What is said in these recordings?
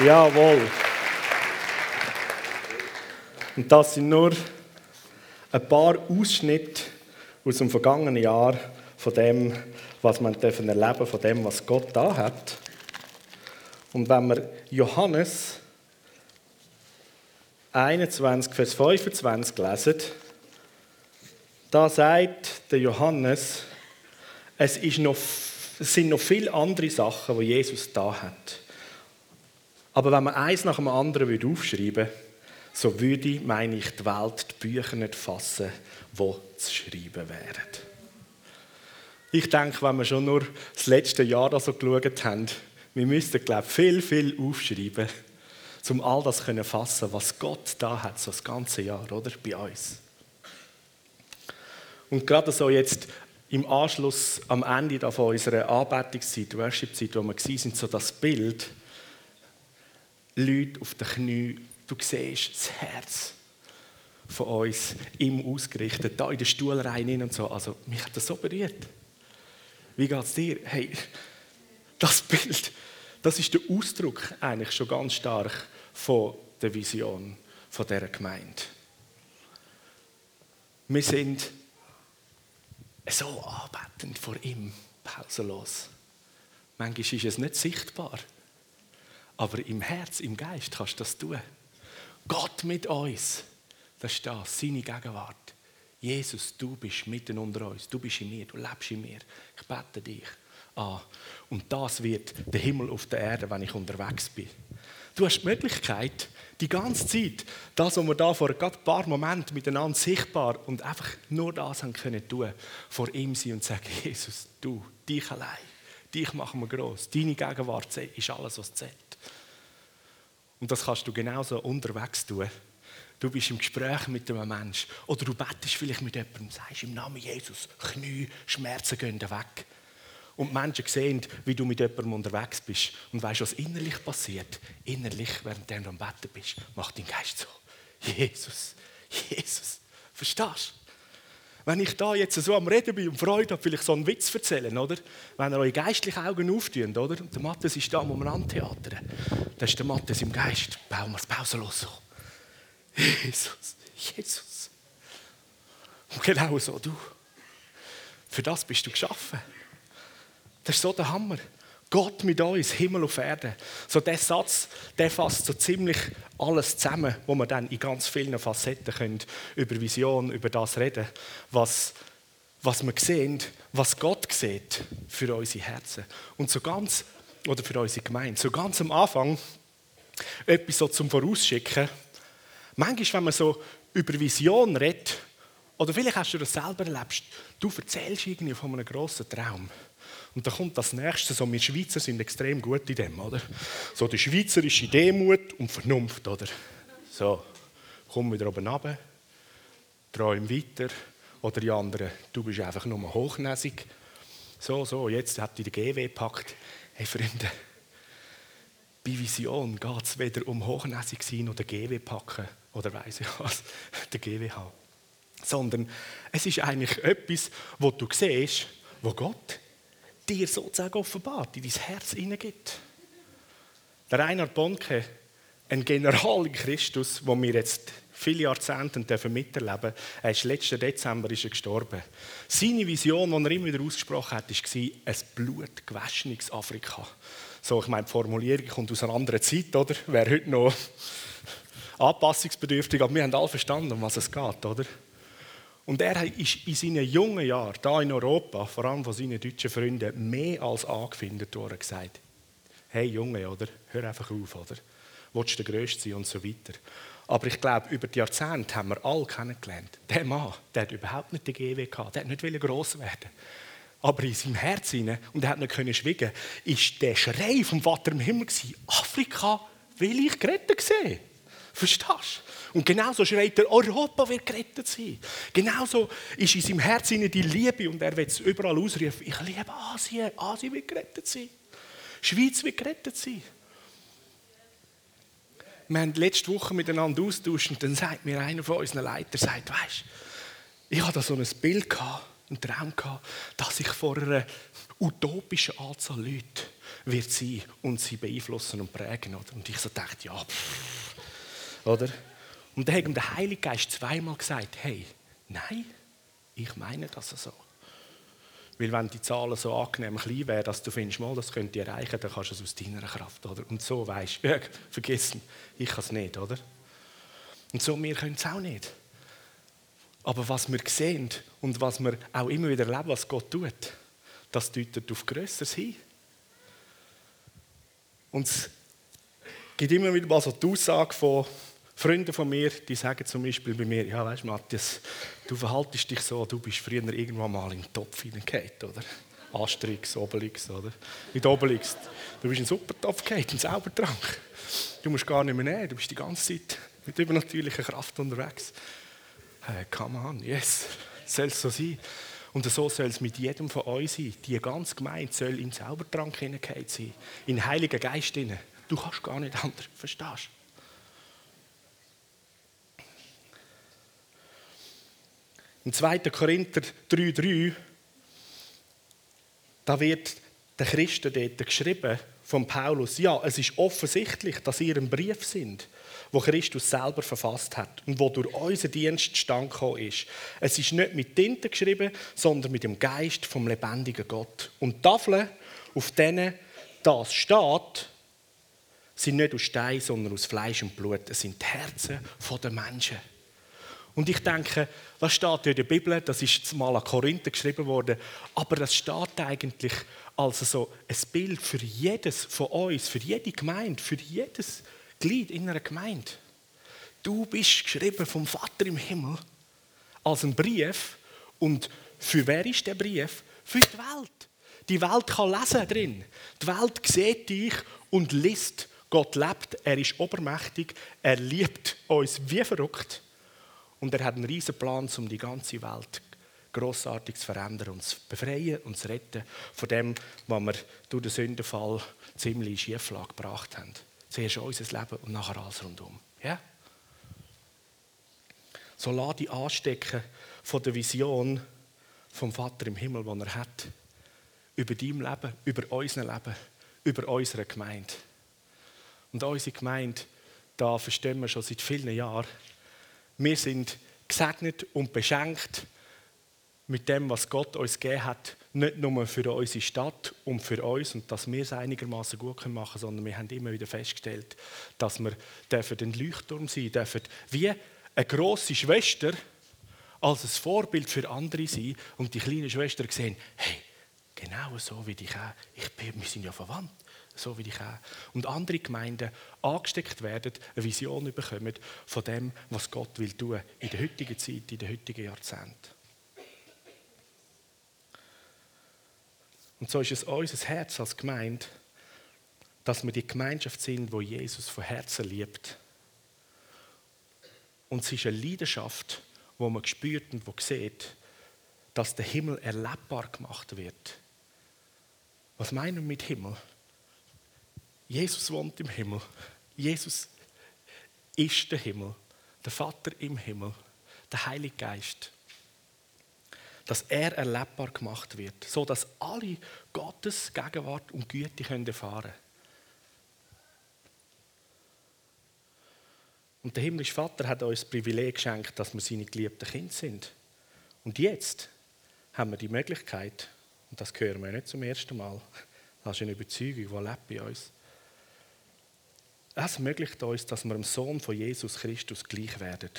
Jawohl. Und das sind nur ein paar Ausschnitte aus dem vergangenen Jahr von dem, was man erleben dürfen, von dem, was Gott da hat. Und wenn wir Johannes 21, Vers 25 lesen, da sagt der Johannes, es, ist noch, es sind noch viele andere Sachen, die Jesus da hat. Aber wenn man eins nach dem anderen aufschreiben würde, so würde, meine ich, die Welt die Bücher nicht fassen, die zu schreiben wären. Ich denke, wenn wir schon nur das letzte Jahr so geschaut haben, wir müssten, glaube ich, viel, viel aufschreiben, um all das zu fassen, was Gott da hat, so das ganze Jahr, oder? Bei uns. Und gerade so jetzt im Anschluss am Ende von unserer Anbetungszeit, Worship-Zeit, wo wir waren, so das Bild, Leute auf den Knien, du siehst das Herz von uns ihm ausgerichtet, da in den Stuhlreihen und so. Also, mich hat das so berührt. Wie geht es dir? Hey, das Bild, das ist der Ausdruck eigentlich schon ganz stark von der Vision von dieser Gemeinde. Wir sind so anbetend vor ihm, pausenlos. Manchmal ist es nicht sichtbar. Aber im Herz, im Geist kannst du das tun. Gott mit uns, das ist das, seine Gegenwart. Jesus, du bist mitten unter uns, du bist in mir, du lebst in mir. Ich bete dich an. Und das wird der Himmel auf der Erde, wenn ich unterwegs bin. Du hast die Möglichkeit, die ganze Zeit, das, was wir da vor ein paar Momenten miteinander sichtbar und einfach nur das haben können tun, vor ihm sein und sagen, Jesus, du, dich allein, dich machen wir groß, deine Gegenwart ist alles, was zählt. Und das kannst du genauso unterwegs tun. Du bist im Gespräch mit einem Menschen oder du bettest vielleicht mit jemandem sagst im Namen Jesus, Knie, Schmerzen gehen weg. Und die Menschen sehen, wie du mit jemandem unterwegs bist und weißt, was innerlich passiert. Innerlich, während du am Betten bist, macht dein Geist so. Jesus, Jesus. Verstehst du? Wenn ich da jetzt so am Reden bin und Freude habe, vielleicht so einen Witz erzählen, oder? Wenn ihr eure geistlichen Augen auftun, oder? Und der Matthias ist da, wo wir antheatern. Da ist der Matthias im Geist. Bauen wir es pausenlos so. Jesus, Jesus. Und genau so du. Für das bist du geschaffen. Das ist so der Hammer. Gott mit uns, Himmel auf Erde. So der Satz, der fasst so ziemlich alles zusammen, wo wir dann in ganz vielen Facetten können, über Vision, über das reden, was, was wir sehen, was Gott sieht für unsere Herzen. Und so ganz, oder für unsere Gemeinde, so ganz am Anfang, etwas so zum Vorausschicken. Manchmal, wenn man so über Vision redet, oder vielleicht hast du das selber erlebt, du erzählst irgendwie von einem grossen Traum. Und dann kommt das Nächste, so wir Schweizer sind extrem gut in dem, oder? So die schweizerische Demut und Vernunft, oder? So, komm wieder oben runter, träum weiter. Oder die anderen, du bist einfach nur hochnäsig. So, so, jetzt hat die GW gepackt. Hey Freunde, bei Vision geht es weder um hochnäsig sein oder GW packen oder weiss ich was, der GWH. Sondern es ist eigentlich etwas, wo du siehst, wo Gott dir sozusagen offenbart, in dein Herz hineingibt. Der Reinhard Bonke, ein General in Christus, wo wir jetzt viele Jahrzehnte miterleben Er ist letzten Dezember ist er gestorben. Seine Vision, die er immer wieder ausgesprochen hat, war ein blutgewaschenes Afrika. So, ich meine, die Formulierung kommt aus einer anderen Zeit, oder? Wäre heute noch anpassungsbedürftig, aber wir haben alle verstanden, um was es geht, oder? Und er ist in seinen jungen Jahren, da in Europa, vor allem von seinen deutschen Freunden, mehr als angefindet worden gesagt, hey Junge, oder? hör einfach auf, oder? Willst du der Größte sein und so weiter. Aber ich glaube, über die Jahrzehnte haben wir alle kennengelernt. Der Mann, der hat überhaupt nicht den GW gehabt, der hat nicht gross werden aber in seinem Herz hinein, und er hat nicht schwiegen, ist der Schrei vom Vater im Himmel gewesen, Afrika will ich gerettet sehen. Verstehst du? Und genauso schreit er, Europa wird gerettet sein. Genauso ist in seinem Herzen die Liebe und er will es überall ausrufen. Ich liebe Asien, Asien wird gerettet sein. Schweiz wird gerettet sein. Wir haben letzte Woche miteinander austauscht und dann sagt mir einer von unseren Leitern, sagt, weißt, ich hatte da so ein Bild gehabt, einen Traum gehabt, dass ich vor einer utopischen Anzahl Leute wird sein und sie beeinflussen und prägen. Oder? Und ich so dachte, ja, pff, oder? Und dann hat ihm der Heilige Geist zweimal gesagt, hey, nein, ich meine das so. Weil wenn die Zahlen so angenehm klein wären, dass du findest, mal, das könnte ich erreichen, dann kannst du es aus deiner Kraft. Oder? Und so weißt du, vergiss ich kann es nicht. Oder? Und so, wir können es auch nicht. Aber was wir sehen und was wir auch immer wieder erleben, was Gott tut, das deutet auf Größeres hin. Und es gibt immer wieder mal so die Aussage von Freunde von mir, die sagen zum Beispiel bei mir, ja weißt Matthias, du verhaltest dich so, du bist früher irgendwann mal in den Topf hineingehauen, oder? Asterix, Obelix, oder? Nicht Obelix, du bist in den Supertopf gehauen, in Zaubertrank. Du musst gar nicht mehr nehmen, du bist die ganze Zeit mit übernatürlicher Kraft unterwegs. Hey, come on, yes, soll es so sein. Und so soll es mit jedem von uns sein. Die ganze Gemeinde soll in Zaubertrank hineingehauen sein, in den Heiligen Geist hinein. Du kannst gar nicht anders, verstehst du? Im 2. Korinther 3,3, da wird den Christen dort geschrieben von Paulus, ja, es ist offensichtlich, dass ihr ein Brief sind, wo Christus selber verfasst hat und wo durch unseren Dienst stand ist. Es ist nicht mit Tinte geschrieben, sondern mit dem Geist vom lebendigen Gott. Und Tafeln, auf denen das steht, sind nicht aus Stein, sondern aus Fleisch und Blut. Es sind die Herzen der Menschen. Und ich denke, das steht in der Bibel, das ist mal an Korinther geschrieben worden, aber das steht eigentlich als so ein Bild für jedes von uns, für jede Gemeinde, für jedes Glied in einer Gemeinde. Du bist geschrieben vom Vater im Himmel als ein Brief und für wer ist der Brief? Für die Welt. Die Welt kann lesen drin. Die Welt sieht dich und liest. Gott lebt, er ist obermächtig, er liebt uns wie verrückt. Und er hat einen riesen Plan, um die ganze Welt großartig zu verändern und zu befreien und zu retten von dem, was wir durch den Sündenfall ziemlich in Schieflage gebracht haben. Zuerst unser Leben und nachher alles rundum. Ja? So lass dich anstecken von der Vision vom Vater im Himmel, die er hat. Über dein Leben, über unser Leben, über unsere Gemeinde. Und unsere Gemeinde, da verstehen wir schon seit vielen Jahren, wir sind gesegnet und beschenkt mit dem, was Gott uns gegeben hat, nicht nur für unsere Stadt und für uns und dass wir es einigermaßen gut machen können, sondern wir haben immer wieder festgestellt, dass wir ein Leuchtturm sein dürfen, wie eine große Schwester als ein Vorbild für andere sein und die kleine Schwester sehen, hey, genau so wie ich auch, ich bin, wir sind ja verwandt so wie ich auch. Und andere Gemeinden angesteckt werden, eine Vision bekommen von dem, was Gott will tun in der heutigen Zeit, in den heutigen Jahrzehnten. Und so ist es unser Herz als Gemeinde, dass wir die Gemeinschaft sind, wo Jesus von Herzen liebt. Und es ist eine Leidenschaft, wo man spürt und wo sieht, dass der Himmel erlebbar gemacht wird. Was meinen wir mit Himmel? Jesus wohnt im Himmel. Jesus ist der Himmel, der Vater im Himmel, der Heilige Geist. Dass er erlebbar gemacht wird, so dass alle Gottes Gegenwart und Güte können erfahren Und der himmlische Vater hat uns das Privileg geschenkt, dass wir seine geliebten Kinder sind. Und jetzt haben wir die Möglichkeit, und das hören wir nicht zum ersten Mal, das ist eine Überzeugung, die lebt bei uns, es ermöglicht uns, dass wir dem Sohn von Jesus Christus gleich werden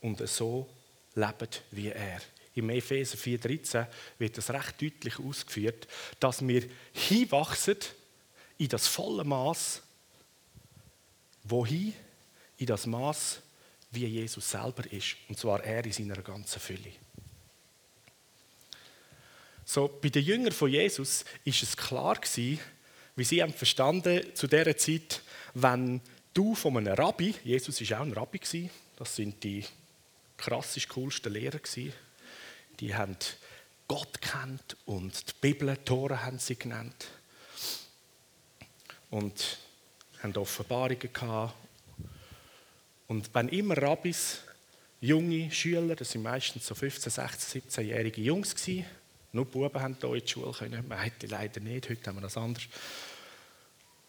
und so leben wie er. Im Epheser 4,13 wird das recht deutlich ausgeführt, dass wir hinwachsen in das volle Maß, wohin? In das Maß, wie Jesus selber ist, und zwar er in seiner ganzen Fülle. So, bei den Jüngern von Jesus ist es klar gewesen, wie sie haben verstanden zu dieser Zeit, wenn du von einem Rabbi, Jesus war auch ein Rabbi, das sind die krassisch coolsten Lehrer, die haben Gott kennt und die Bibel, Tore haben sie genannt. Und haben Offenbarungen gehabt. Und wenn immer Rabbis, junge Schüler, das sind meistens so 15, 16, 17-jährige Jungs gewesen, Nur Buben haben hier in die Schule können, Mädchen leider nicht, heute haben wir das anders.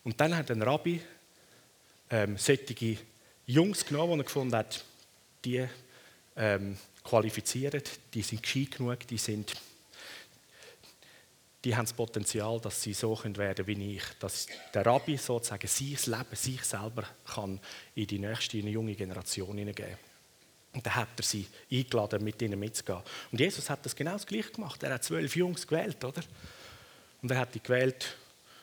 Und dann hat ein Rabbi ähm, solche Jungs genommen, die er gefunden hat, die ähm, qualifizieren, die sind gescheit genug, die sind die haben das Potenzial, dass sie so werden wie ich. Dass der Rabbi sozusagen sich Leben, sich selber kann in die nächste, die junge Generation hineingeben Und dann hat er sie eingeladen, mit ihnen mitzugehen. Und Jesus hat das genau das Gleiche gemacht. Er hat zwölf Jungs gewählt, oder? Und er hat die gewählt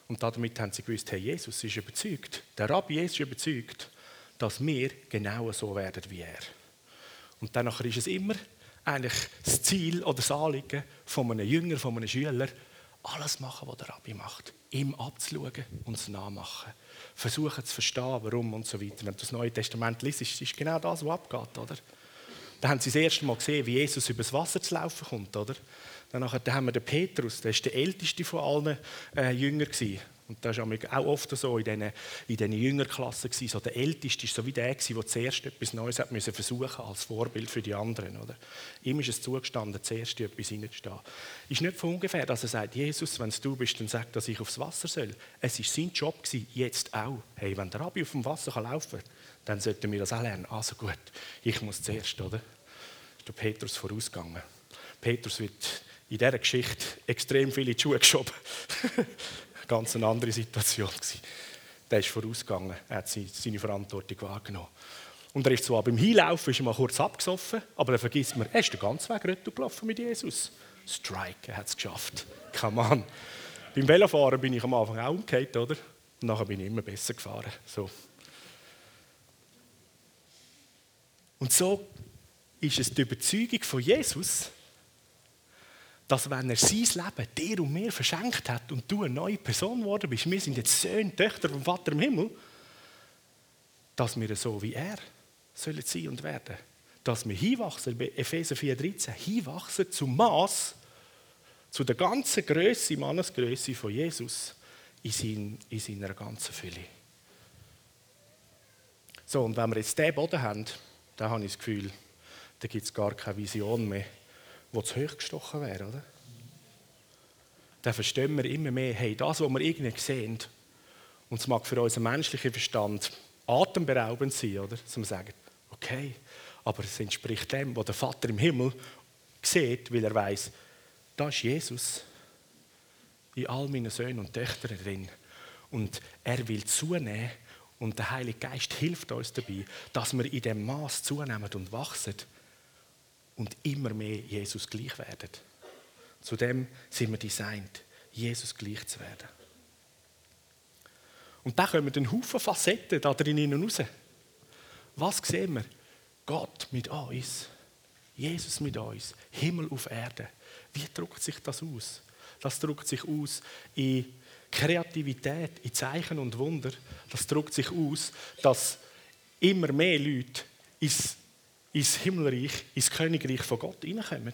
und damit haben sie gewusst, hey, Jesus ist überzeugt, der Rabbi Jesus ist überzeugt, dass wir genau so werden wie er. Und dann ist es immer eigentlich das Ziel oder das Anliegen von einem Jünger, von einem Schüler, alles machen, was der Rabbi macht. Ihm abzuschauen und es nachmachen. Versuchen zu verstehen, warum und so weiter. Wenn du das Neue Testament liest, ist genau das, was abgeht, oder? Da haben sie das erste Mal gesehen, wie Jesus übers Wasser zu laufen kommt, oder? Dann haben wir den Petrus, der ist der älteste von allen äh, Jüngern gewesen. Und das war auch oft so in diesen, in diesen Jüngerklassen. So der Älteste war so wie der, der zuerst etwas Neues hat müssen versuchen als Vorbild für die anderen. Oder? Ihm ist es zugestanden, zuerst etwas hineinzustehen. Ist nicht von ungefähr, dass er sagt, Jesus, wenn es du bist, dann sag, dass ich aufs Wasser soll. Es war sein Job, gewesen, jetzt auch. Hey, wenn der Rabbi auf dem Wasser laufen kann, dann sollten wir das auch lernen. Also gut, ich muss zuerst, oder? Ist der Petrus vorausgegangen. Petrus wird in dieser Geschichte extrem viele in die Schuhe geschoben. ganz eine andere Situation. Der ist vorausgegangen, er hat seine Verantwortung wahrgenommen. Und er ist zwar beim Hinlaufen ist er mal kurz abgesoffen, aber dann vergisst man, er ist den ganzen Weg retour gelaufen mit Jesus. Strike, er hat es geschafft. Come on. Beim Velofahren bin ich am Anfang auch umgekehrt, oder? Und nachher bin ich immer besser gefahren. So. Und so ist es die Überzeugung von Jesus, dass wenn er sein Leben dir und mir verschenkt hat und du eine neue Person geworden bist, wir sind jetzt Söhne, Töchter vom Vater im Himmel, dass wir so wie er sollen sein und werden. Dass wir hinwachsen, Epheser 4,13, hinwachsen zum Maß, zu der ganzen Größe, Mannesgröße von Jesus in, sein, in seiner ganzen Fülle. So, und wenn wir jetzt diesen Boden haben, dann habe ich das Gefühl, da gibt es gar keine Vision mehr wo zu hoch gestochen wäre, oder? Dann verstehen wir immer mehr, hey, das, was wir irgendwie sehen, und es mag für unseren menschlichen Verstand atemberaubend sein, oder? Wir sagen, okay, aber es entspricht dem, was der Vater im Himmel sieht, weil er weiß, da ist Jesus in all meinen Söhnen und Töchtern drin. Und er will zunehmen und der Heilige Geist hilft uns dabei, dass wir in dem Maß zunehmen und wachsen, und immer mehr Jesus gleich werden. Zudem sind wir designt, Jesus gleich zu werden. Und da kommen ein Haufen Facetten da drinnen raus. Was sehen wir? Gott mit uns. Jesus mit uns. Himmel auf Erde. Wie drückt sich das aus? Das drückt sich aus in Kreativität, in Zeichen und Wunder. Das drückt sich aus, dass immer mehr Leute ins ins Himmelreich, ins Königreich von Gott hineinkommen.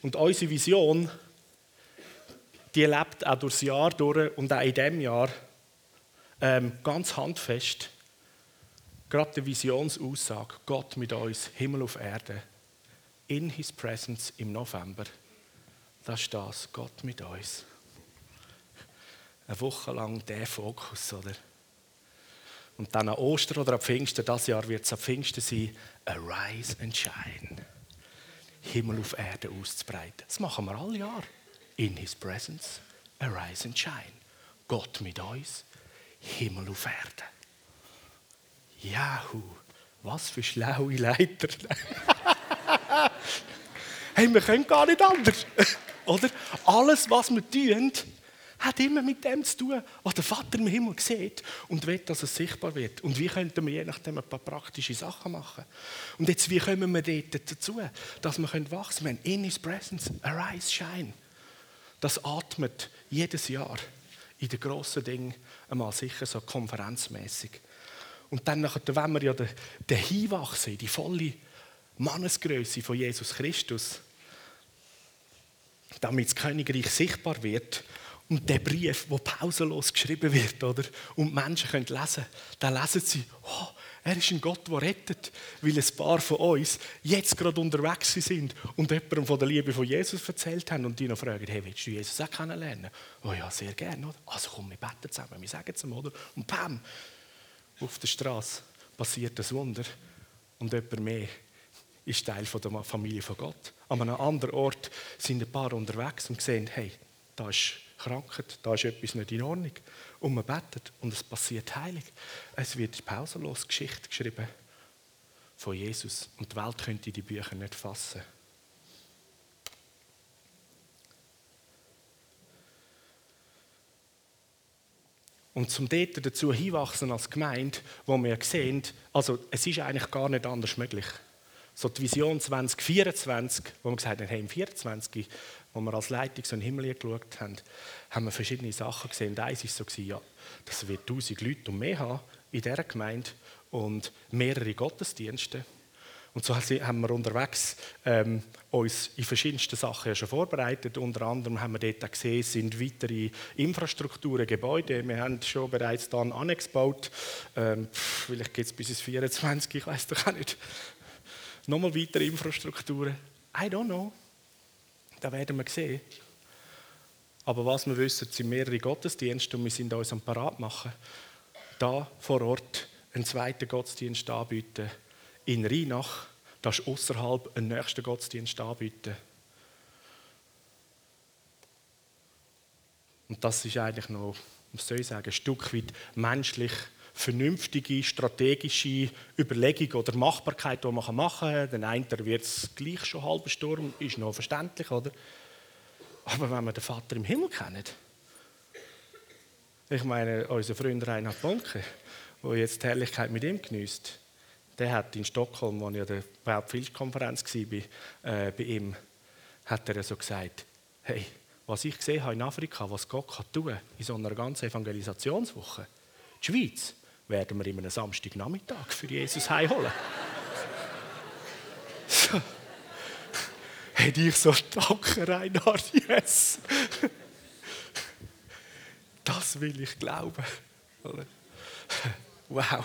Und unsere Vision, die lebt auch durchs Jahr durch und auch in diesem Jahr ähm, ganz handfest. Gerade die Visionsaussage, Gott mit uns, Himmel auf Erde, in His Presence im November. Das ist das, Gott mit uns. Eine Woche lang der Fokus, oder? Und dann an Ostern oder ab Pfingsten, das Jahr wird es ab Pfingsten sein, Arise and Shine. Himmel auf Erde auszubreiten. Das machen wir alle Jahr. In His Presence, Arise and Shine. Gott mit uns, Himmel auf Erde. Jahu, was für schlaue Leiter. hey, wir können gar nicht anders. Oder? Alles, was wir tun, hat immer mit dem zu tun, was der Vater im Himmel sieht und will, dass es sichtbar wird. Und wie könnten wir je nachdem ein paar praktische Sachen machen? Und jetzt, wie kommen wir dort dazu, dass wir wachsen können? In His Presence, arise, shine. Das atmet jedes Jahr in den grossen Dingen einmal sicher so konferenzmäßig. Und dann, wenn wir ja den, den Hinwachsen in die volle Mannesgröße von Jesus Christus, damit das Königreich sichtbar wird und der Brief, wo pausenlos geschrieben wird, oder? Und Menschen können lesen, dann lesen sie, oh, Er ist ein Gott, der rettet, weil ein paar von uns jetzt gerade unterwegs sind und jemandem von der Liebe von Jesus erzählt haben und die noch fragen, hey, willst du Jesus auch kennenlernen? Oh ja, sehr gerne, oder? Also komm, wir beten zusammen, wir sagen es ihm, oder? Und bam, auf der Straße passiert das Wunder und jemand mehr ist Teil der Familie von Gott. An einem anderen Ort sind ein paar unterwegs und sehen, hey, da ist Krankheit, da ist etwas nicht in Ordnung. Und man betet und es passiert heilig. Es wird pausenlos Geschichte geschrieben von Jesus und die Welt könnte die Bücher nicht fassen. Und zum dort dazu hinwachsen als Gemeinde, wo wir sehen, also es ist eigentlich gar nicht anders möglich. So die Vision 2024, wo wir gesagt haben, hey, im 24 wo wir als Leitung so in den Himmel geschaut haben, haben wir verschiedene Sachen gesehen. Und eins war so, ja, das wird tausend Leute und mehr haben in dieser Gemeinde und mehrere Gottesdienste. Und so haben wir unterwegs ähm, uns in verschiedensten Sachen ja schon vorbereitet. Unter anderem haben wir dort gesehen, sind weitere Infrastrukturen, Gebäude. Wir haben schon bereits dann Annex gebaut. Ähm, vielleicht geht es bis ins 24, ich weiß doch auch nicht. Nochmal weitere Infrastrukturen. I don't know. Das werden wir sehen. Aber was wir wissen, sind mehrere Gottesdienste und wir sind uns am Parat machen, da vor Ort einen zweiten Gottesdienst anbieten. In Rheinach, das ist außerhalb einen nächsten Gottesdienst anbieten. Und das ist eigentlich noch, soll ich sagen, ein Stück weit menschlich vernünftige strategische Überlegung oder Machbarkeit, die man machen kann. Den einen wird es gleich schon halber Sturm, ist noch verständlich, oder? Aber wenn wir den Vater im Himmel kennen, ich meine, unser Freund Reinhard Bonke, der jetzt die Herrlichkeit mit ihm genießt, der hat in Stockholm, wo ich an der Weltpflichtkonferenz war, äh, bei ihm, hat er so gesagt, hey, was ich gesehen habe in Afrika, was Gott kann tun in so einer ganzen Evangelisationswoche, die Schweiz, werden wir ihm einen Samstagnachmittag für Jesus heimholen. Hätte ich so danke, Reinhard, yes. Das will ich glauben. Wow.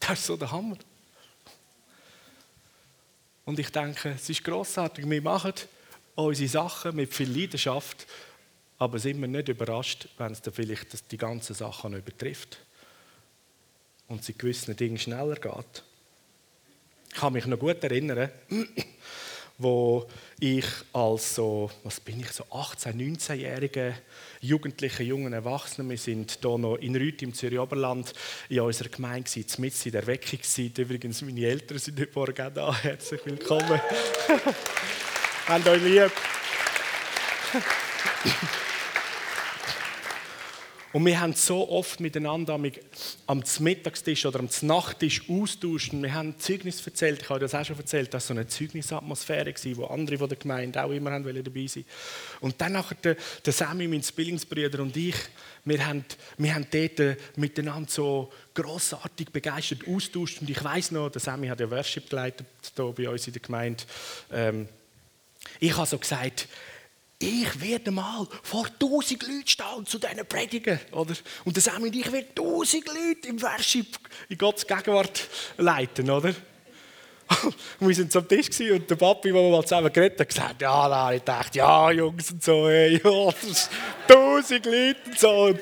Das ist so der Hammer. Und ich denke, es ist grossartig. Wir machen unsere Sachen mit viel Leidenschaft aber sind wir nicht überrascht, wenn es dann vielleicht die ganzen Sachen übertrifft und es in gewissen Dingen schneller geht. Ich kann mich noch gut erinnern, wo ich als so, was bin ich, so 18-, 19-jähriger Jugendlicher, jungen Erwachsener, wir sind hier noch in Rüth im Zürich Oberland in unserer Gemeinde, mit in der Erweckungszeit. Übrigens, meine Eltern sind heute Morgen auch da. Herzlich willkommen. Habt euch lieb. Und wir haben so oft miteinander am Mittagstisch oder am Nachttisch austauschen. Wir haben Zeugnis erzählt. Ich habe das auch schon erzählt. Das war so eine Zeugnisatmosphäre, wo andere von der Gemeinde auch immer dabei sein Und dann nachher der, der Sammy, mein Zwillingsbruder und ich, wir haben, wir haben dort miteinander so grossartig begeistert austauscht. Und ich weiß noch, der Sammy hat ja Worship geleitet hier bei uns in der Gemeinde. Ähm, ich habe so gesagt, ich werde mal vor tausend Leuten stehen zu diesen Predigen. Oder? Und dann sagen wir, ich werde tausend Leute im Worship in Gottes Gegenwart leiten. Oder? Und wir sind am Tisch und der Papi, wo wir mal zusammen geredet haben, gesagt, ja, da ich dachte, ja, Jungs und so, hey, tausend Leute und so,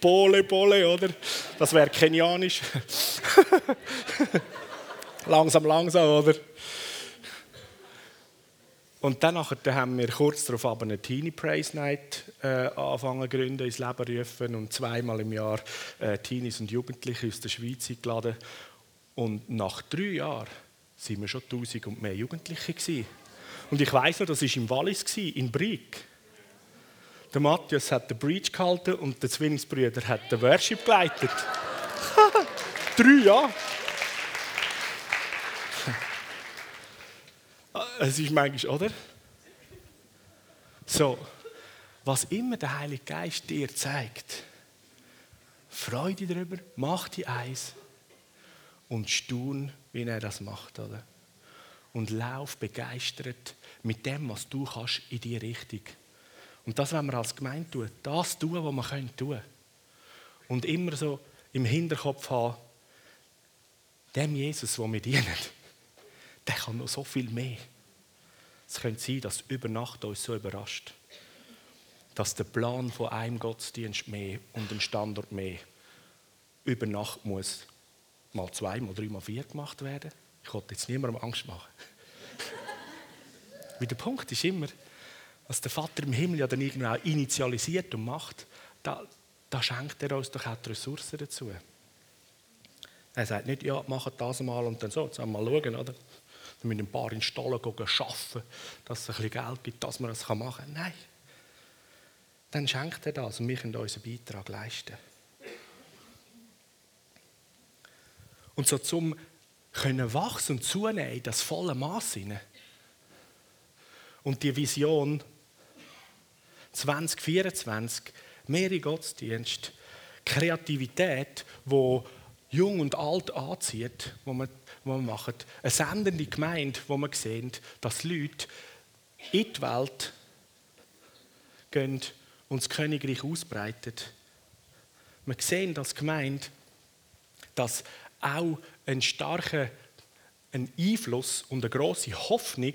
Pole, Pole, oder? Das wäre kenianisch. langsam, langsam, oder? Und dann haben wir kurz darauf aber eine Teenie Praise Night äh, anfangen gründen, ins Leben rufen und zweimal im Jahr äh, Teenies und Jugendliche aus der Schweiz eingeladen. Und nach drei Jahren sind wir schon 1000 und mehr Jugendliche gewesen. Und ich weiß noch, das war im Wallis, in Brieg. Der Matthias hat den Breach gehalten und der Zwillingsbrüder hat den Worship geleitet. drei Jahre. Es ist manchmal, oder? So, was immer der Heilige Geist dir zeigt, freu dich darüber, mach die eins und staun, wie er das macht, oder? Und lauf begeistert mit dem, was du kannst, in die Richtung. Und das wollen wir als Gemeinde tun. Das tun, was wir tun können. und immer so im Hinterkopf haben, dem Jesus, wo wir dienen, der kann noch so viel mehr. Es könnte sein, dass über Nacht uns so überrascht, dass der Plan von einem Gottesdienst mehr und einem Standort mehr über Nacht muss mal zwei, mal drei, mal vier gemacht werden. Ich wollte jetzt niemandem Angst machen. Weil der Punkt ist immer, was der Vater im Himmel ja dann irgendwie auch initialisiert und macht, da, da schenkt er uns doch auch die Ressourcen dazu. Er sagt nicht, ja, macht das mal und dann so, jetzt mal schauen, oder? Wir müssen ein paar in Stallen arbeiten, dass es ein bisschen Geld gibt, dass man das machen kann. Nein. Dann schenkt er das und wir können unseren Beitrag leisten. Und so zum können wachsen und zunehmen in das volle Maß. Und die Vision 2024, mehrere Gottesdienste, Kreativität, wo jung und alt anzieht, wo man, wo man macht. Eine sendende Gemeinde, wo man sieht, dass Leute in die Welt gehen und das Königreich ausbreiten. Wir sehen als Gemeinde, dass auch ein starker ein Einfluss und eine große Hoffnung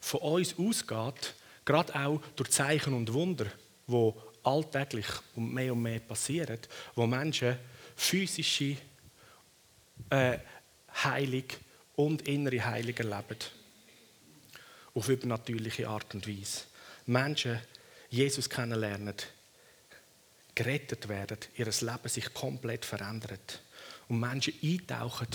von uns ausgeht, gerade auch durch Zeichen und Wunder, wo alltäglich und mehr und mehr passieren, wo Menschen physische äh, Heilung und innere Heilung erleben. Auf übernatürliche Art und Weise. Menschen Jesus kennenlernen, gerettet werden, ihr Leben sich komplett verändert und Menschen eintauchen,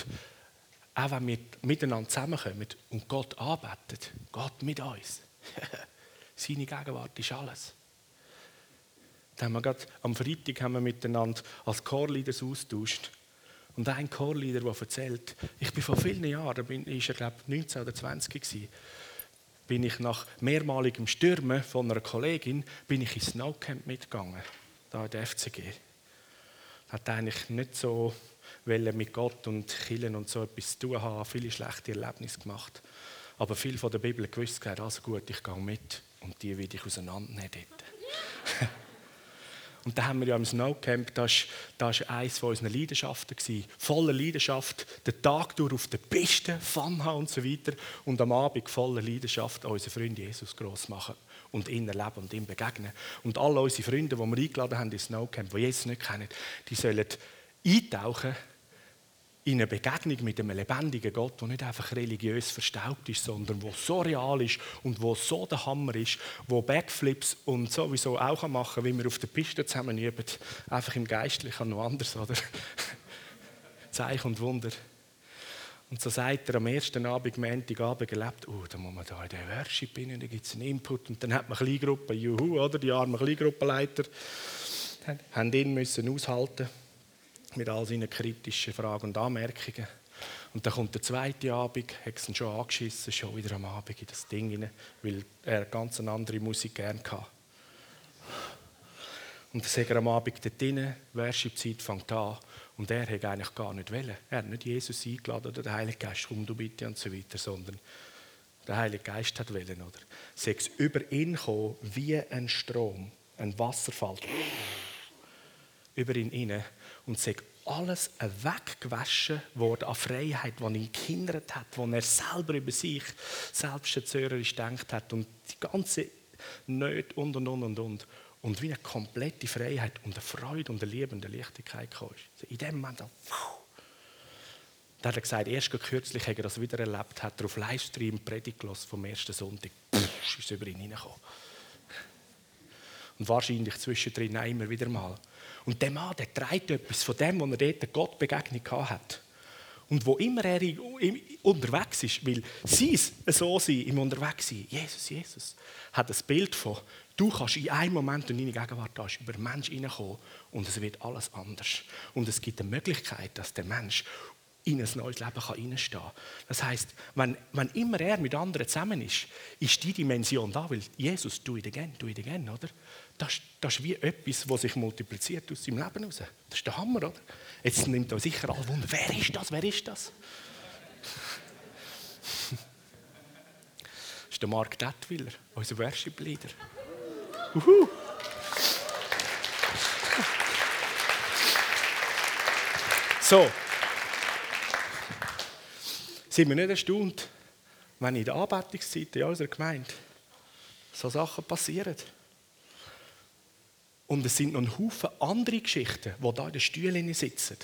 auch wenn wir miteinander zusammenkommen und Gott anbeten. Gott mit uns. Seine Gegenwart ist alles. Dann haben wir gerade, am Freitag haben wir miteinander als Chorleader austauscht. Und ein Chorleader, der erzählt, ich bin vor vielen Jahren, bin, ist er glaube 19 oder 20 gewesen, bin ich nach mehrmaligem Stürmen von einer Kollegin, bin ich ins Snowcamp mitgegangen, da in der FCG. Hat eigentlich nicht so mit Gott und Killen und so etwas zu tun haben, viele schlechte Erlebnisse gemacht. Aber viel von der Bibel gewusst, also gut, ich gehe mit und die will ich auseinandernehmen dort. Und da haben wir ja im Snowcamp, das war eines unserer Leidenschaften. Gewesen. Voller Leidenschaft, den Tag durch auf der Piste, Fun haben und so weiter. Und am Abend voller Leidenschaft unseren Freund Jesus gross machen und ihn erleben und ihm begegnen. Und alle unsere Freunde, die wir eingeladen haben ins Snowcamp, die Jesus nicht kennen, die sollen eintauchen in eine Begegnung mit einem lebendigen Gott, der nicht einfach religiös verstaubt ist, sondern wo so real ist und wo so der Hammer ist, wo Backflips und sowieso auch machen kann, wie wir auf der Piste zusammen üben, einfach im Geistlichen noch anders, oder? Zeichen und Wunder. Und so sagt er am ersten Abend, Montagabend gelebt, oh, da muss man da in der Worship rein, da gibt es einen Input. Und dann hat man eine Kleingruppe, juhu, oder? Die armen Kleingruppenleiter haben ihn müssen aushalten mit all seinen kritischen Fragen und Anmerkungen. Und dann kommt der zweite Abend, hat ihn schon angeschissen, schon wieder am Abend in das Ding rein, weil er ganz eine andere Musik gerne hatte. Und dann sagt er am Abend dort drin, Worship-Zeit fängt an. Und er hat eigentlich gar nicht wollen. Er hat nicht Jesus eingeladen oder der Heilige Geist, komm du bitte und so weiter, sondern der Heilige Geist hat wollen, oder? Sechs über ihn gekommen, wie ein Strom, ein Wasserfall. Über ihn hinein und sagt, alles weggewaschen worden an Freiheit, die ihn gehindert hat, wo er selber über sich selbstzerstörerisch gedacht hat und die ganze Nöte und und und und und. Und wie eine komplette Freiheit und eine Freude und eine Liebe und eine Leichtigkeit kam. In dem Moment, wow. Da hat er gesagt, erst kürzlich hat er das wieder erlebt, hat er auf Livestream Predigt vom ersten Sonntag, Pff, ist über ihn hineingekommen. Und wahrscheinlich zwischendrin immer wieder mal. Und der Mann, der trägt etwas von dem, was er dort Gott Begegnung hat. Und wo immer er unterwegs ist, weil es so sein, im Unterwegssein, Jesus, Jesus, hat das Bild von, du kannst in einem Moment in deine Gegenwart da über den Menschen hineinkommen und es wird alles anders. Und es gibt eine Möglichkeit, dass der Mensch in ein neues Leben hineinstehen kann. Das heißt, wenn, wenn immer er mit anderen zusammen ist, ist die Dimension da, weil Jesus, do it again, do it again, oder? Das, das ist wie etwas, das sich multipliziert aus seinem Leben heraus. Das ist der Hammer, oder? Jetzt nimmt er sicher alle Wunder, wer ist das, wer ist das? das ist der Mark Detwiller, unser So. Sind wir nicht erstaunt, wenn in der Anbetungszeit in unserer Gemeinde so Sachen passieren? Und es sind noch ein Haufen andere Geschichten, die da in den Stühlen sitzen,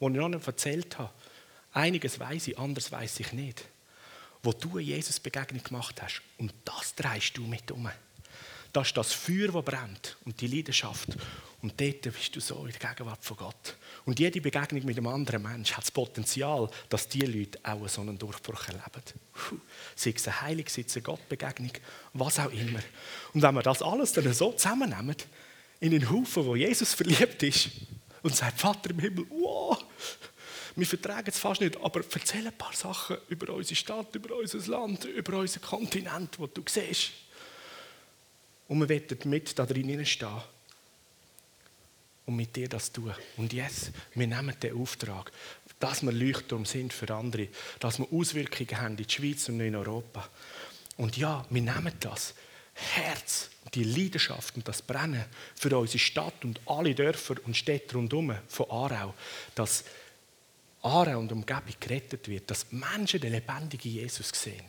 die ich noch nicht erzählt habe. Einiges weiß ich, anderes weiß ich nicht. Wo du eine Jesus-Begegnung gemacht hast. Und das drehst du mit um. Das ist das Feuer, das brennt und die Leidenschaft. Und dort bist du so in der Gegenwart von Gott. Und jede Begegnung mit einem anderen Menschen hat das Potenzial, dass diese Leute auch so einen Durchbruch erleben. Sei es eine Heilung, sei es eine Gottbegegnung, was auch immer. Und wenn wir das alles dann so zusammennehmen, in einen Haufen, wo Jesus verliebt ist und sagt, Vater im Himmel, wow, wir vertragen es fast nicht, aber erzähl ein paar Sachen über unsere Stadt, über unser Land, über unseren Kontinent, wo du siehst. Und wir werden mit da drin stehen und mit dir das tun. Und jetzt, wir nehmen den Auftrag, dass wir Leuchtturm sind für andere, dass wir Auswirkungen haben in der Schweiz und in Europa. Und ja, wir nehmen das Herz, die Leidenschaft und das Brennen für unsere Stadt und alle Dörfer und Städte rundherum von Aarau, dass Aarau und Umgebung gerettet wird, dass Menschen den lebendigen Jesus sehen.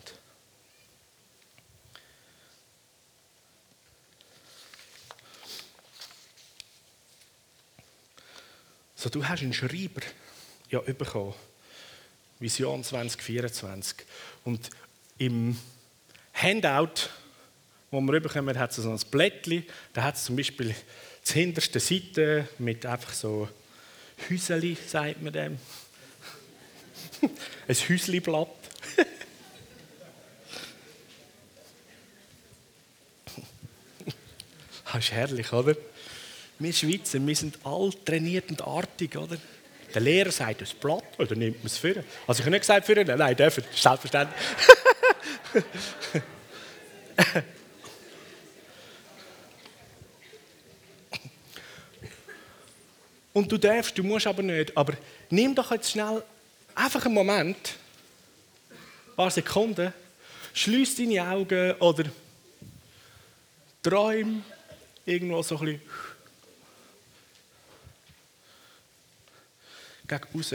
So, du hast einen Schreiber ja bekommen, Vision 2024. Und im Handout, wo wir bekommen, hat es so ein Blättchen, da hat es zum Beispiel die hinterste Seite mit einfach so Häuseli, sagt man dem. ein Häusliblatt. das ist herrlich, oder? Wir Schweizer, wir sind all trainiert und artig, oder? Der Lehrer sagt das Blatt, oder nimmt man es für? Also ich habe nicht gesagt für nein, dürfen, selbstverständlich. Und du darfst, du musst aber nicht. Aber nimm doch jetzt schnell einfach einen Moment, ein paar Sekunden, schließ deine Augen oder träum irgendwo so ein bisschen gegen raus.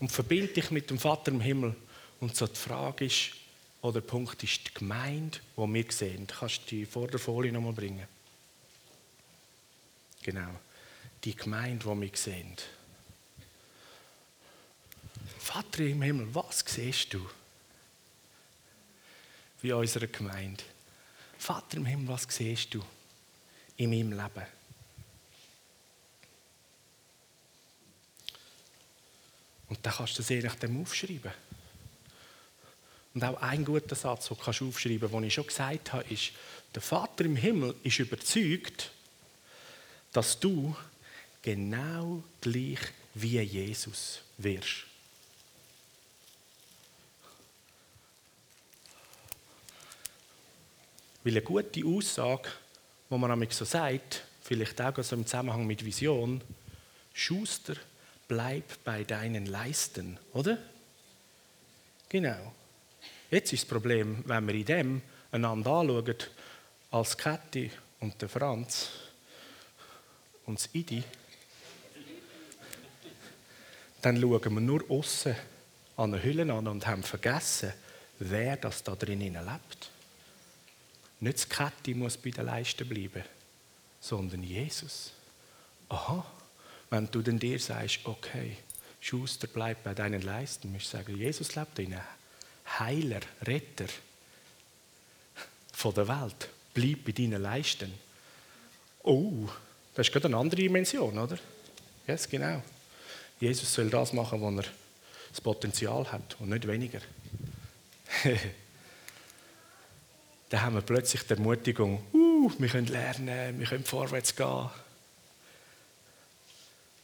Und verbinde dich mit dem Vater im Himmel. Und so die Frage ist, oder der Punkt ist die Gemeinde, die wir sehen. Kannst du die Vorderfolie nochmal bringen? Genau. Die Gemeinde, die wir sehen. Vater im Himmel, was siehst du? Wie unsere Gemeinde. Vater im Himmel, was siehst du in meinem Leben? Und dann kannst du das je nachdem aufschreiben. Und auch ein guter Satz, den du aufschreiben kannst, den ich schon gesagt habe, ist, der Vater im Himmel ist überzeugt, dass du genau gleich wie Jesus wirst. Weil eine gute Aussage, wo man so sagt, vielleicht auch so im Zusammenhang mit Vision, Schuster bleib bei deinen Leisten, oder? Genau. Jetzt ist das Problem, wenn wir in dem einander anschauen, als Kathi und der Franz und das Idi, dann schauen wir nur außen an den Hüllen an und haben vergessen, wer das da drinnen lebt. Nicht das Kathi muss bei den Leisten bleiben, sondern Jesus. Aha. Wenn du denn dir sagst, okay, Schuster, bleib bei deinen Leisten, musst du sagen, Jesus lebt in Heiler, Retter von der Welt. Bleib bei deinen Leisten. Oh, das ist gerade eine andere Dimension, oder? Ja, yes, genau. Jesus soll das machen, wo er das Potenzial hat und nicht weniger. Dann haben wir plötzlich die Ermutigung, uh, wir können lernen, wir können vorwärts gehen.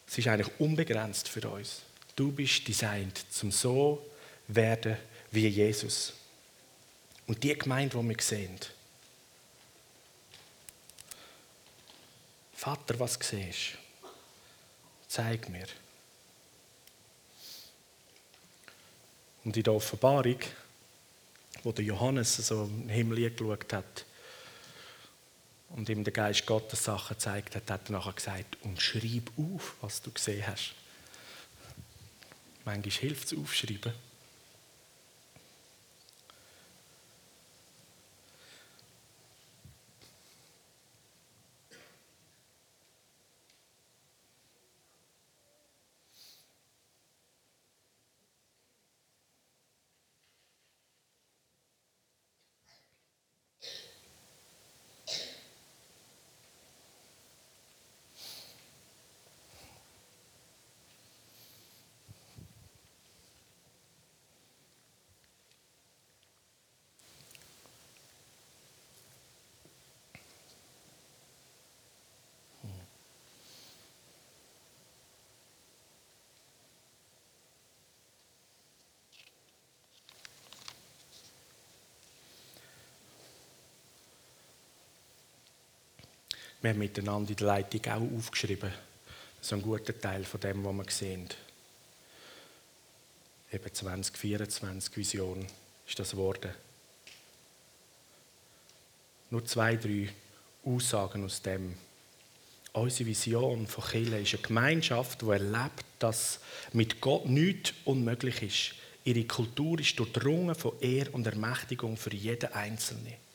Es ist eigentlich unbegrenzt für uns. Du bist designt zum so werden wie Jesus. Und die Gemeinde, die wir sehen. Vater, was siehst du? Zeig mir. Und in der und ihm der Geist Gottes Sachen gezeigt hat, hat er nachher gesagt, und schreib auf, was du gesehen hast. Manchmal hilft es aufschreiben. Wir haben miteinander in der Leitung auch aufgeschrieben. So ein guter Teil von dem, was wir sehen. Eben 2024 Vision ist das geworden. Nur zwei, drei Aussagen aus dem. Unsere Vision von Kirche ist eine Gemeinschaft, die erlebt, dass mit Gott nichts unmöglich ist. Ihre Kultur ist durchdrungen von Ehr und Ermächtigung für jeden Einzelnen.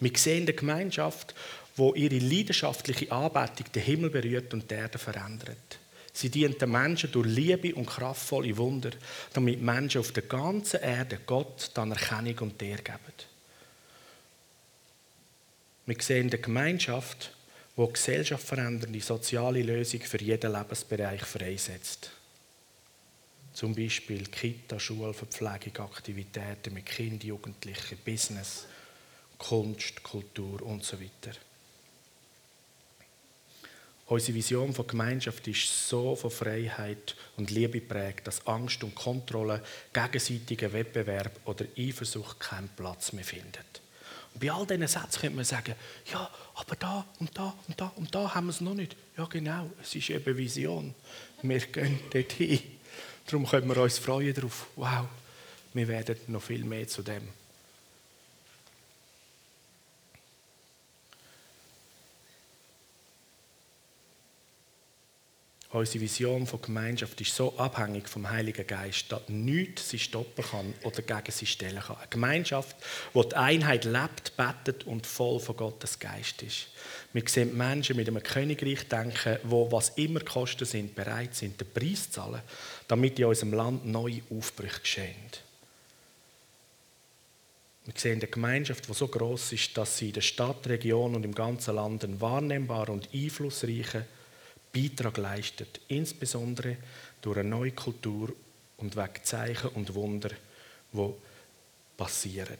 Wir sehen eine Gemeinschaft, wo ihre leidenschaftliche Anbetung den Himmel berührt und die Erde verändert. Sie dient den Menschen durch Liebe und kraftvolle Wunder, damit Menschen auf der ganzen Erde Gott dann Erkennung und Ehre geben. Wir sehen eine Gemeinschaft, die Gesellschaft verändernde soziale Lösungen für jeden Lebensbereich freisetzt. Zum Beispiel Kita, Schulverpflegung, Aktivitäten mit Kindern, Jugendlichen, Business, Kunst, Kultur und so weiter. Unsere Vision von Gemeinschaft ist so von Freiheit und Liebe prägt, dass Angst und Kontrolle, gegenseitiger Wettbewerb oder Eifersucht keinen Platz mehr findet. Und bei all diesen Sätzen könnte man sagen, ja, aber da und da und da und da haben wir es noch nicht. Ja, genau, es ist eben Vision. Wir gehen dorthin. Darum können wir uns freuen darauf. Wow, wir werden noch viel mehr zu dem. Unsere Vision von Gemeinschaft ist so abhängig vom Heiligen Geist, dass nichts sie stoppen kann oder gegen sie stellen kann. Eine Gemeinschaft, wo die Einheit lebt, betet und voll von Gottes Geist ist. Wir sehen Menschen mit einem Königreich denken, wo was immer Kosten sind, bereit sind, den Preis zu zahlen, damit in unserem Land neue Aufbrüche geschehen. Wir sehen eine Gemeinschaft, die so groß ist, dass sie in der Stadt, Region und im ganzen Land einen wahrnehmbaren und einflussreichen Beitrag leistet, insbesondere durch eine neue Kultur und wegen Zeichen und Wunder, die passieren.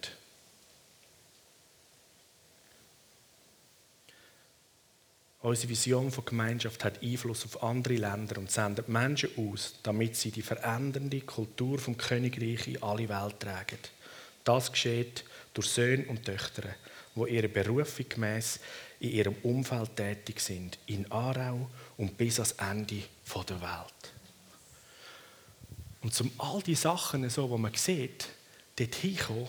Unsere Vision von Gemeinschaft hat Einfluss auf andere Länder und sendet Menschen aus, damit sie die verändernde Kultur vom Königreich in alle Welt tragen. Das geschieht durch Söhne und Töchter, wo ihre Berufung gemäß in ihrem Umfeld tätig sind, in Aarau und bis ans Ende der Welt. Und zum all die Sachen, so, die man sieht, dort hinkommen,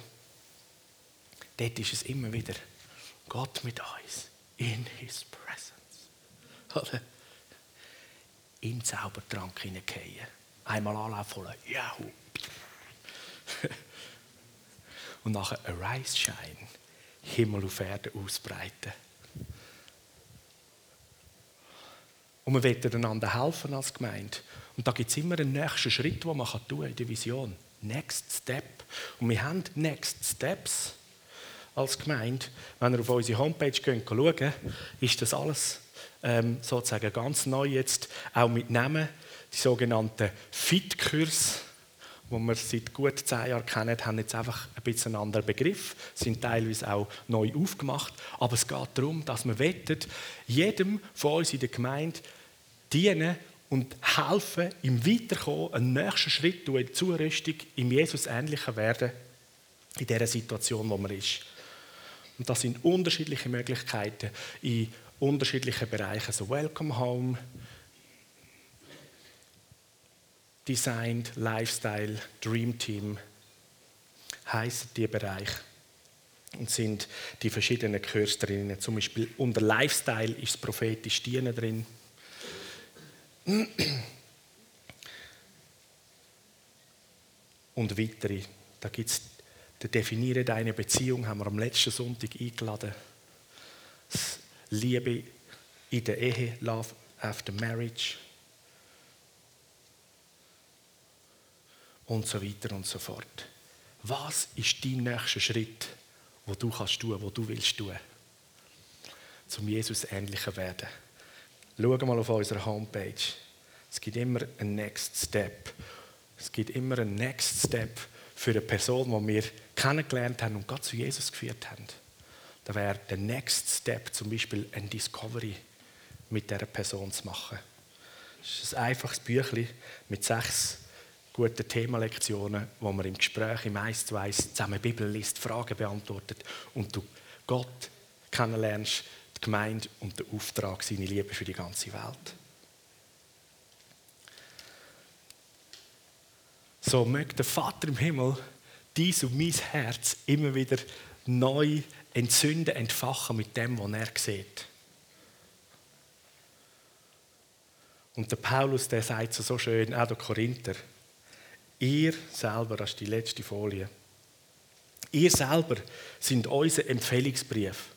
dort ist es immer wieder Gott mit uns, in His Presence. In den Zaubertrank hineingehen. Einmal anlaufen wollen, Juhu. Und nachher Arise Shine, Himmel auf Erde ausbreiten. Und wir wollen einander helfen als Gemeinde. Und da gibt es immer einen nächsten Schritt, den man tun kann in der Vision. Next Step. Und wir haben Next Steps als Gemeinde. Wenn ihr auf unsere Homepage geht, schaut, ist das alles ähm, sozusagen ganz neu jetzt, auch mit Namen. Die sogenannten Fit-Kurs, die wir seit gut zehn Jahren kennen, haben jetzt einfach ein bisschen einen anderen Begriff, sind teilweise auch neu aufgemacht. Aber es geht darum, dass wir wettet, jedem von uns in der Gemeinde dienen und helfen, im Weiterkommen, einen nächsten Schritt tun, in die Zurüstung, im Jesus ähnlicher werden, in der Situation, wo man ist. Und das sind unterschiedliche Möglichkeiten in unterschiedlichen Bereichen, so Welcome Home, Designed, Lifestyle, Dream Team, heißen die Bereiche. und sind die verschiedenen Chörs drin. Zum Beispiel unter Lifestyle ist das prophetisch Dienen drin. Und weitere. Da gibt es den Definiere deine Beziehung, haben wir am letzten Sonntag eingeladen. Das Liebe in der Ehe, Love after Marriage. Und so weiter und so fort. Was ist dein nächster Schritt? wo du kannst tun, wo du willst tun, zum Jesus ähnlicher werden. Schau mal auf unserer Homepage. Es gibt immer einen Next Step. Es gibt immer einen Next Step für eine Person, die wir kennengelernt haben und Gott zu Jesus geführt haben. Da wäre der Next Step zum Beispiel ein Discovery mit dieser Person zu machen. Das ist ein einfaches Büchlein mit sechs gute Themenlektionen, wo man im Gespräch im Eis zu Eis zusammen Bibel liest, Fragen beantwortet und du Gott kennenlernst, Gemeinde und den Auftrag, seine Liebe für die ganze Welt. So möge der Vater im Himmel dies und mein Herz immer wieder neu entzünden, entfachen mit dem, was er sieht. Und der Paulus, der sagt so schön, auch der Korinther, Ihr selber, das ist die letzte Folie. Ihr selber sind unser Empfehlungsbrief.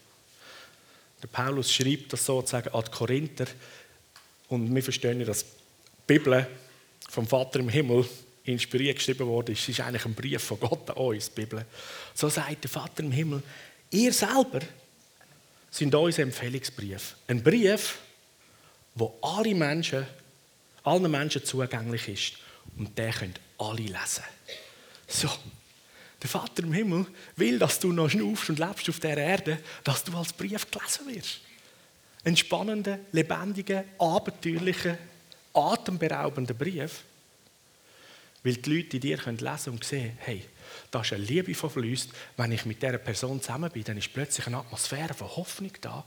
Der Paulus schreibt das sozusagen an die Korinther und wir verstehen, dass die Bibel vom Vater im Himmel inspiriert geschrieben wurde. Es ist eigentlich ein Brief von Gott an uns, die Bibel. So sagt der Vater im Himmel, ihr selber sind unser Empfehlungsbrief. Ein Brief, wo alle Menschen, allen Menschen zugänglich ist. Und der könnt alle lesen. So, der Vater im Himmel will, dass du noch schnaufst und lebst auf dieser Erde, dass du als Brief gelesen wirst. Ein spannender, lebendiger, abenteuerlicher, atemberaubender Brief. Weil die Leute in dir können lesen und sehen, hey, da ist eine Liebe verfließt. Wenn ich mit dieser Person zusammen bin, dann ist plötzlich eine Atmosphäre von Hoffnung da.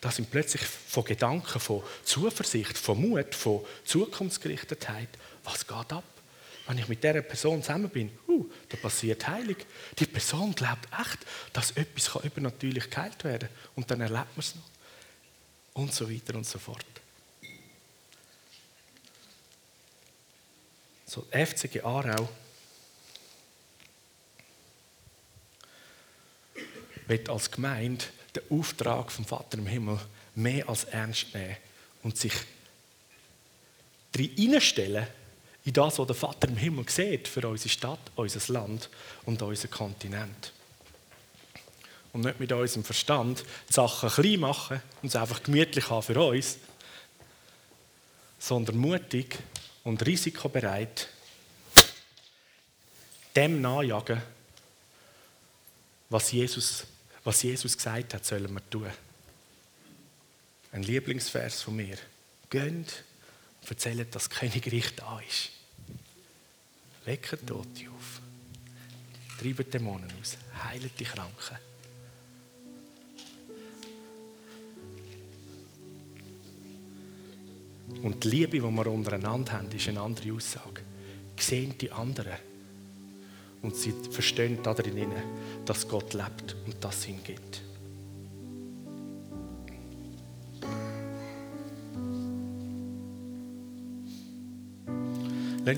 Da sind plötzlich von Gedanken, von Zuversicht, von Mut, von Zukunftsgerichtetheit. Was geht ab? Wenn ich mit dieser Person zusammen bin, uh, da passiert Heilung. Die Person glaubt echt, dass etwas übernatürlich geheilt werden kann. Und dann erlebt man es noch. Und so weiter und so fort. So, FCG Aarau wird als Gemeinde den Auftrag vom Vater im Himmel mehr als ernst nehmen und sich hineinstellen in das, was der Vater im Himmel sieht für unsere Stadt, unser Land und unseren Kontinent. Und nicht mit unserem Verstand die Sachen klein machen und es einfach gemütlich haben für uns, sondern mutig und risikobereit dem nachjagen, was Jesus, was Jesus gesagt hat, sollen wir tun. Ein Lieblingsvers von mir. Gönnt erzählen, dass das Königreich da ist. Wecken Tote auf. Treiben Dämonen aus. Heilen die Kranken. Und die Liebe, die wir untereinander haben, ist eine andere Aussage. Sehen die anderen. Und sie verstehen darin, dass Gott lebt und das ihm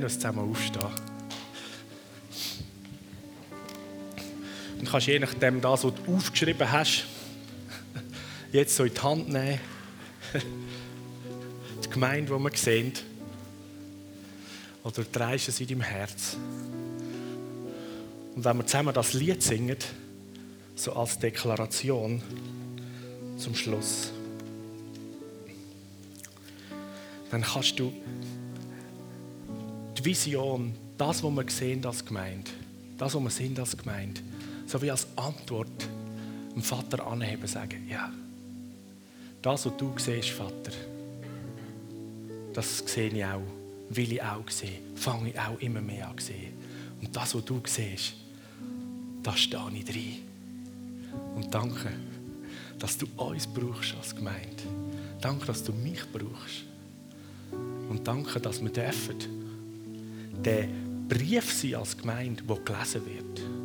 Lass uns zusammen aufstehen. Und kannst je nachdem das, was du aufgeschrieben hast, jetzt so in die Hand nehmen. Die Gemeinde, die wir sehen. Oder drehst es in deinem Herz. Und wenn wir zusammen das Lied singen, so als Deklaration zum Schluss, dann kannst du Vision, das, was wir sehen als Gemeinde, das, was wir sind als Gemeinde, so wie als Antwort dem Vater anheben, sagen, ja, das, was du siehst, Vater, das sehe ich auch, will ich auch sehen, fange ich auch immer mehr an sehen. Und das, was du siehst, da stehe ich drin. Und danke, dass du uns brauchst als Gemeinde. Danke, dass du mich brauchst. Und danke, dass wir dürfen der Brief sein als Gemeinde, der gelesen wird.